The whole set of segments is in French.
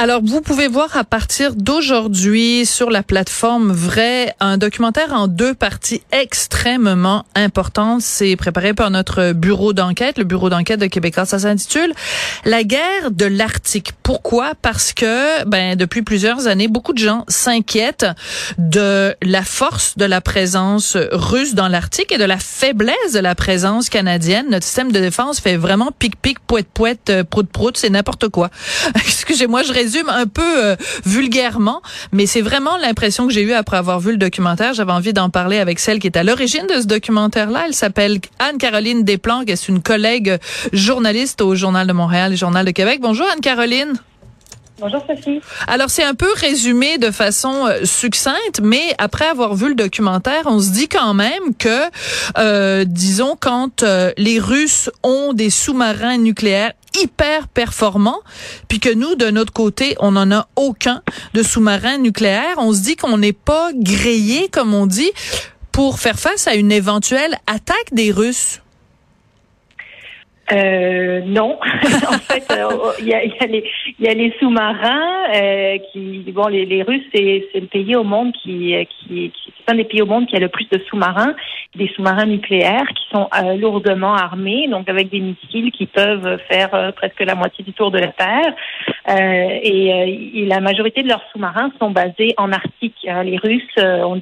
Alors, vous pouvez voir à partir d'aujourd'hui sur la plateforme Vrai un documentaire en deux parties extrêmement importantes. C'est préparé par notre bureau d'enquête, le bureau d'enquête de Québécois. Ça s'intitule La guerre de l'Arctique. Pourquoi? Parce que, ben, depuis plusieurs années, beaucoup de gens s'inquiètent de la force de la présence russe dans l'Arctique et de la faiblesse de la présence canadienne. Notre système de défense fait vraiment pic-pic, poète-poète, prout-prout, c'est n'importe quoi. Excusez-moi, je résume un peu euh, vulgairement, mais c'est vraiment l'impression que j'ai eue après avoir vu le documentaire. J'avais envie d'en parler avec celle qui est à l'origine de ce documentaire-là. Elle s'appelle Anne-Caroline Desplanques. C'est une collègue journaliste au Journal de Montréal et Journal de Québec. Bonjour Anne-Caroline. Bonjour Sophie. Alors c'est un peu résumé de façon euh, succincte, mais après avoir vu le documentaire, on se dit quand même que, euh, disons, quand les Russes ont des sous-marins nucléaires hyper performant, puis que nous, de notre côté, on n'en a aucun de sous-marin nucléaire. On se dit qu'on n'est pas grillé, comme on dit, pour faire face à une éventuelle attaque des Russes. Euh, non, en fait, euh, il y, a, les, sous-marins euh, qui, bon, les, Russes, c'est, le pays au monde qui, qui, qui c'est un des pays au monde qui a le plus de sous-marins, des sous-marins nucléaires qui sont euh, lourdement armés, donc avec des missiles qui peuvent faire euh, presque la moitié du tour de la Terre. Et, et, la majorité de leurs sous-marins sont basés en Arctique. les Russes ont,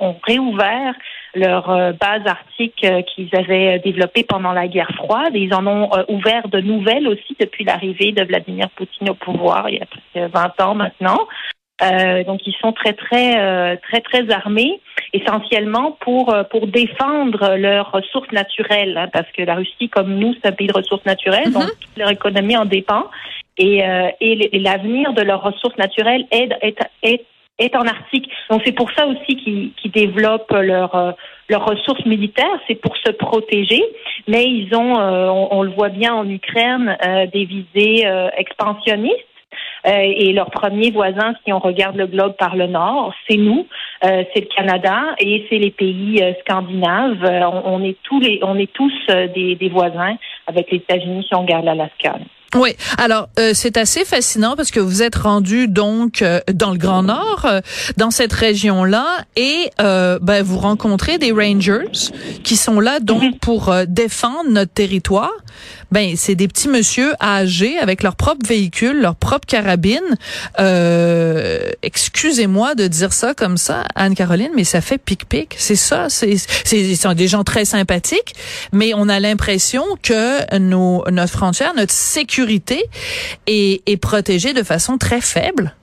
ont, réouvert leur euh, base arctique euh, qu'ils avaient développée pendant la guerre froide. Ils en ont euh, ouvert de nouvelles aussi depuis l'arrivée de Vladimir Poutine au pouvoir il y a presque 20 ans maintenant. Euh, donc ils sont très très très très armés, essentiellement pour pour défendre leurs ressources naturelles, hein, parce que la Russie, comme nous, c'est un pays de ressources naturelles, donc toute leur économie en dépend, et, euh, et l'avenir de leurs ressources naturelles est, est, est est en Arctique. Donc c'est pour ça aussi qu'ils développent leur euh, leurs ressources militaires, c'est pour se protéger. Mais ils ont, euh, on, le voit bien en Ukraine, euh, des visées expansionnistes. Et leur premier voisin, si on regarde le globe par le nord, c'est nous, c'est le Canada et c'est les pays scandinaves. On, est tous les, on est tous des, des voisins avec les États-Unis si on regarde l'Alaska. Oui, alors euh, c'est assez fascinant parce que vous êtes rendu donc euh, dans le Grand Nord, euh, dans cette région-là, et ben, vous rencontrez des rangers qui sont là donc mhm. pour défendre notre territoire. Ben c'est des petits monsieur âgés avec leur propre véhicule, leur propre carabine. Excusez-moi de dire ça comme ça, Anne-Caroline, mais ça fait pic-pic. C'est ça, c'est c'est sont des gens très sympathiques, mais on a l'impression que nos notre frontière, notre sécurité sécurité est, est protégée de façon très faible?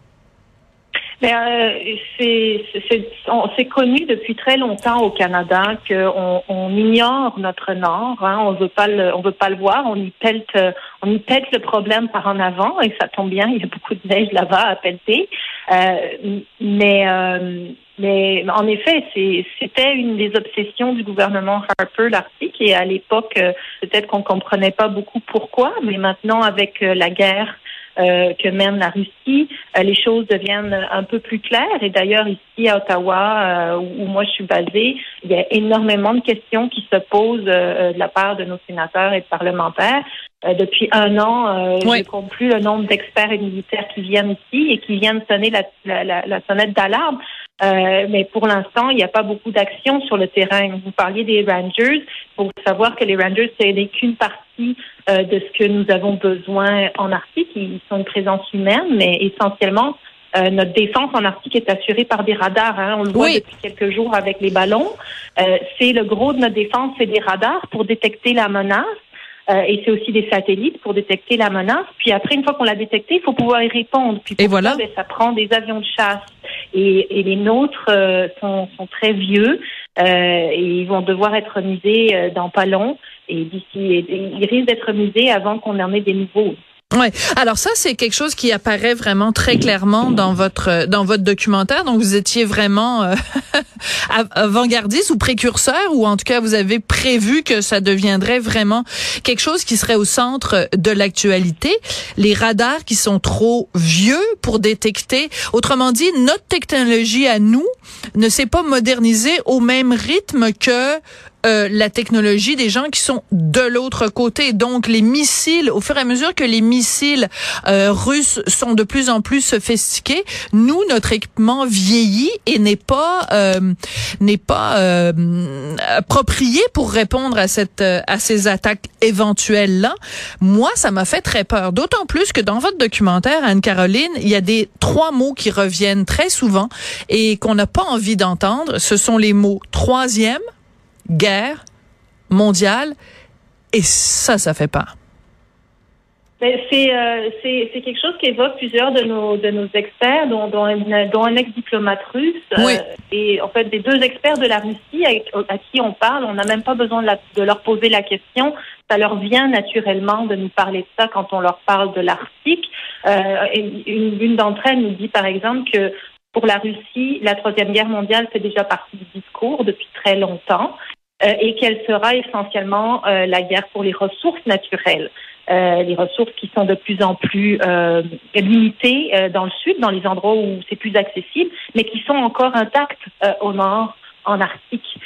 Euh, c'est connu depuis très longtemps au Canada qu'on on ignore notre nord, hein, on veut pas le, on veut pas le voir, on y pète, on y pète le problème par en avant et ça tombe bien, il y a beaucoup de neige là-bas à pelleter. Euh, mais euh, mais en effet, c'était une des obsessions du gouvernement Harper, l'Arctique, et à l'époque, euh, peut-être qu'on comprenait pas beaucoup pourquoi, mais maintenant, avec euh, la guerre euh, que mène la Russie, les choses deviennent un peu plus claires. Et d'ailleurs, ici à Ottawa, où, moi je suis basée, il y a énormément de questions qui se posent de la part de nos sénateurs et de parlementaires. depuis un an, je ne compte plus le nombre d'experts et militaires qui viennent ici et qui viennent sonner la, la, la, la sonnette d'alarme. Euh, mais pour l'instant, il n'y a pas beaucoup d'action sur le terrain. Vous parliez des Rangers. Pour savoir que les Rangers, ce n'est qu'une partie euh, de ce que nous avons besoin en Arctique. Ils sont une présence humaine, mais essentiellement, euh, notre défense en Arctique est assurée par des radars. Hein. On le voit depuis quelques jours avec les ballons. Euh, c'est le gros de notre défense, c'est des radars pour détecter la menace. Euh, et c'est aussi des satellites pour détecter la menace. Puis après, une fois qu'on l'a détecté, il faut pouvoir y répondre. Puis et voilà. Ça, ben, ça prend des avions de chasse. Et, les nôtres euh, sont, sont, très vieux euh, et ils vont devoir être misés dans pas long. Et d'ici, ils risquent d'être misés avant qu'on en ait des nouveaux. Ouais. Alors ça, c'est quelque chose qui apparaît vraiment très clairement dans votre dans votre documentaire. Donc vous étiez vraiment euh, avant-gardiste ou précurseur, ou en tout cas vous avez prévu que ça deviendrait vraiment quelque chose qui serait au centre de l'actualité. Les radars qui sont trop vieux pour détecter. Autrement dit, notre technologie à nous ne s'est pas modernisée au même rythme que euh, la technologie des gens qui sont de l'autre côté. Donc les missiles, au fur et à mesure que les missiles euh, russes sont de plus en plus sophistiqués, nous notre équipement vieillit et n'est pas euh, n'est pas approprié pour répondre à cette à ces attaques éventuelles là. Moi, ça m'a fait très peur. D'autant plus que dans votre documentaire, Anne-Caroline, il y a des trois mots qui reviennent très souvent et qu'on n'a pas envie d'entendre. Ce sont les mots troisième, guerre mondiale, et ça, ça fait peur. Ben, euh, c'est quelque chose qu'évoquent plusieurs de nos de nos experts, dont, dont, un, dont un ex-diplomate russe. Oui. Euh, et en fait, des deux experts de la Russie à, qui on parle, on n'a même pas besoin de, de, leur poser la question. Ça leur vient naturellement de nous parler de ça quand on leur parle de l'Arctique. Euh, une, une d'entre elles nous dit, par exemple, que pour la Russie, la Troisième Guerre mondiale fait déjà partie du discours depuis très longtemps et qu'elle sera essentiellement euh, la guerre pour les ressources naturelles. Euh, les ressources qui sont de plus en plus euh, limitées euh, dans le sud, dans les endroits où c'est plus accessible, mais qui sont encore intactes au nord, en Arctique.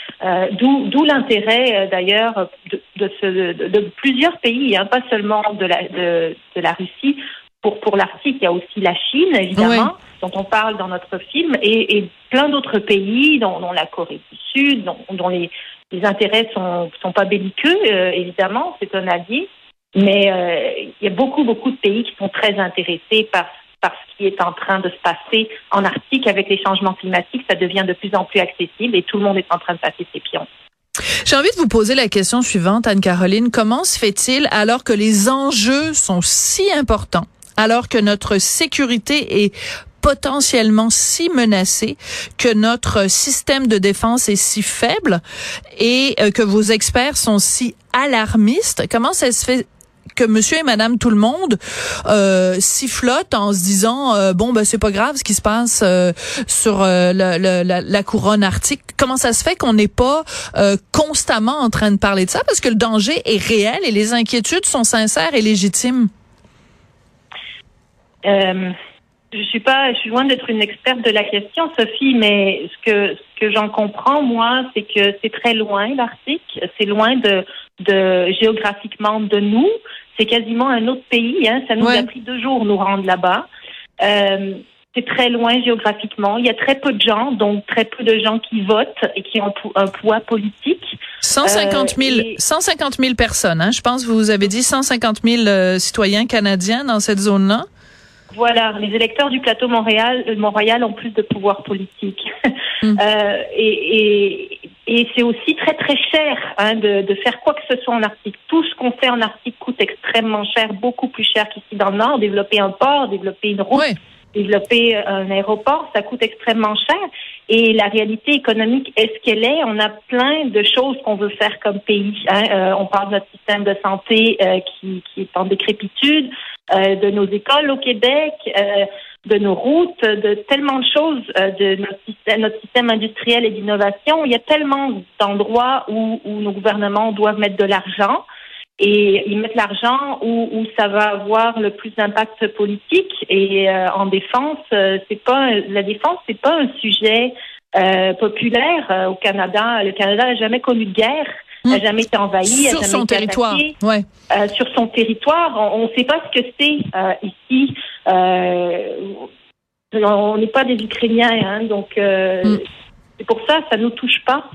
D'où l'intérêt d'ailleurs de, de, de, de, plusieurs pays, hein, pas seulement de la, de la Russie, pour, pour l'Arctique, il y a aussi la Chine, évidemment, dont on parle dans notre film, et, plein d'autres pays, dont, la Corée du Sud, dont, les, intérêts sont, sont pas belliqueux, euh, évidemment, c'est un allié. Mais euh, il y a beaucoup, beaucoup de pays qui sont très intéressés par, par ce qui est en train de se passer en Arctique avec les changements climatiques. Ça devient de plus en plus accessible et tout le monde est en train de passer ses pions. J'ai envie de vous poser la question suivante, Anne-Caroline. Comment se fait-il, alors que les enjeux sont si importants, alors que notre sécurité est potentiellement si menacée, que notre système de défense est si faible et euh, que vos experts sont si alarmistes. Comment ça se fait que monsieur et madame tout le monde euh, sifflotent en se disant euh, bon ben c'est pas grave ce qui se passe euh, sur la, la, la, couronne arctique. Comment ça se fait qu'on n'est pas constamment en train de parler de ça? Parce que le danger est réel et les inquiétudes sont sincères et légitimes. Euh, je suis pas, je suis loin d'être une experte de la question, Sophie, mais ce que ce que j'en comprends moi, c'est que c'est très loin l'Arctique, c'est loin de de géographiquement de nous, c'est quasiment un autre pays. Hein, ça nous a pris deux jours nous rendre là-bas. Euh, c'est très loin géographiquement. Il y a très peu de gens, donc très peu de gens qui votent et qui ont un poids politique. 150 000, euh, 150 000 personnes. Hein, je pense que vous avez dit 150 000 euh, citoyens canadiens dans cette zone-là. Voilà, les électeurs du plateau Montréal, euh, Montréal ont plus de pouvoir politique. Mm. Euh, et, et, c'est aussi très très cher hein, de, de, faire quoi que ce soit en Arctique. Tout ce qu'on fait en Arctique coûte extrêmement cher, beaucoup plus cher qu'ici dans le Nord. Développer un port, développer une route, développer euh, un aéroport, ça coûte extrêmement cher. Et la réalité économique est ce qu'elle est? On a plein de choses qu'on veut faire comme pays. Hein. on parle de notre système de santé qui, qui est en décrépitude. Euh, de nos écoles au Québec, euh, de nos routes, de tellement de choses, euh, de notre système, notre système industriel et d'innovation. Il y a tellement d'endroits où, où, nos gouvernements doivent mettre de l'argent et ils mettent l'argent où, où, ça va avoir le plus d'impact politique. Et en défense, c'est pas la défense, c'est pas un sujet populaire au Canada. Le Canada n'a jamais connu de guerre n'a hmm. jamais été envahi. Sur son territoire, ouais. Euh, sur son territoire, on ne sait pas ce que c'est euh, ici. Euh, on n'est pas des Ukrainiens, hein, donc hmm. c'est pour ça, ça nous touche pas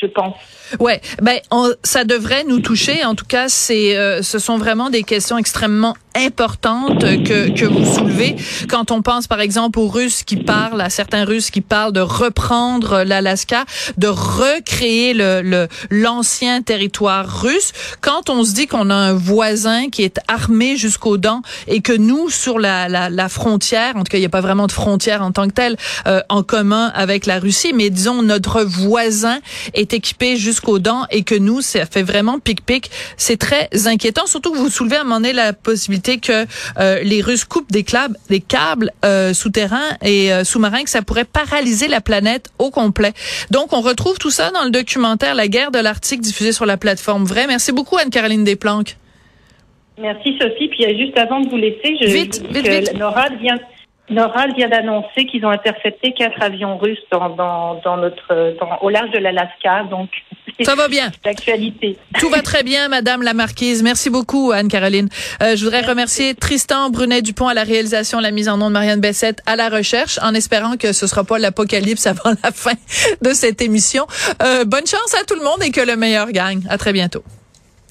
je pense. Ouais, ben ça devrait nous toucher. En tout cas, c'est, euh, ce sont vraiment des questions extrêmement importantes que que vous soulevez. Quand on pense, par exemple, aux Russes qui parlent, à certains Russes qui parlent de reprendre l'Alaska, de recréer le l'ancien territoire russe. Quand on se dit qu'on a un voisin qui est armé jusqu'aux dents et que nous, sur la la, la frontière, en tout cas, il n'y a pas vraiment de frontière en tant que telle euh, en commun avec la Russie, mais disons notre voisin est équipé jusqu'aux dents et que nous, ça fait vraiment pic-pic. C'est très inquiétant, surtout que vous soulevez à un moment donné la possibilité que euh, les Russes coupent des câbles, des câbles euh, souterrains et euh, sous-marins, que ça pourrait paralyser la planète au complet. Donc, on retrouve tout ça dans le documentaire La guerre de l'Arctique diffusé sur la plateforme Vrai. Merci beaucoup, Anne-Caroline Desplanques. Merci, Sophie. Puis juste avant de vous laisser, je vite, dis vite, que vite. NORAD vient NORAD vient d'annoncer qu'ils ont intercepté quatre avions russes dans, dans, dans notre, dans, au large de l'Alaska. Donc, ça va bien. D'actualité. Tout va très bien, Madame la Marquise. Merci beaucoup, Anne-Caroline. Euh, je voudrais remercier Tristan Brunet-Dupont à la réalisation, la mise en nom de Marianne Bessette à la recherche, en espérant que ce sera pas l'apocalypse avant la fin de cette émission. Euh, bonne chance à tout le monde et que le meilleur gagne. À très bientôt.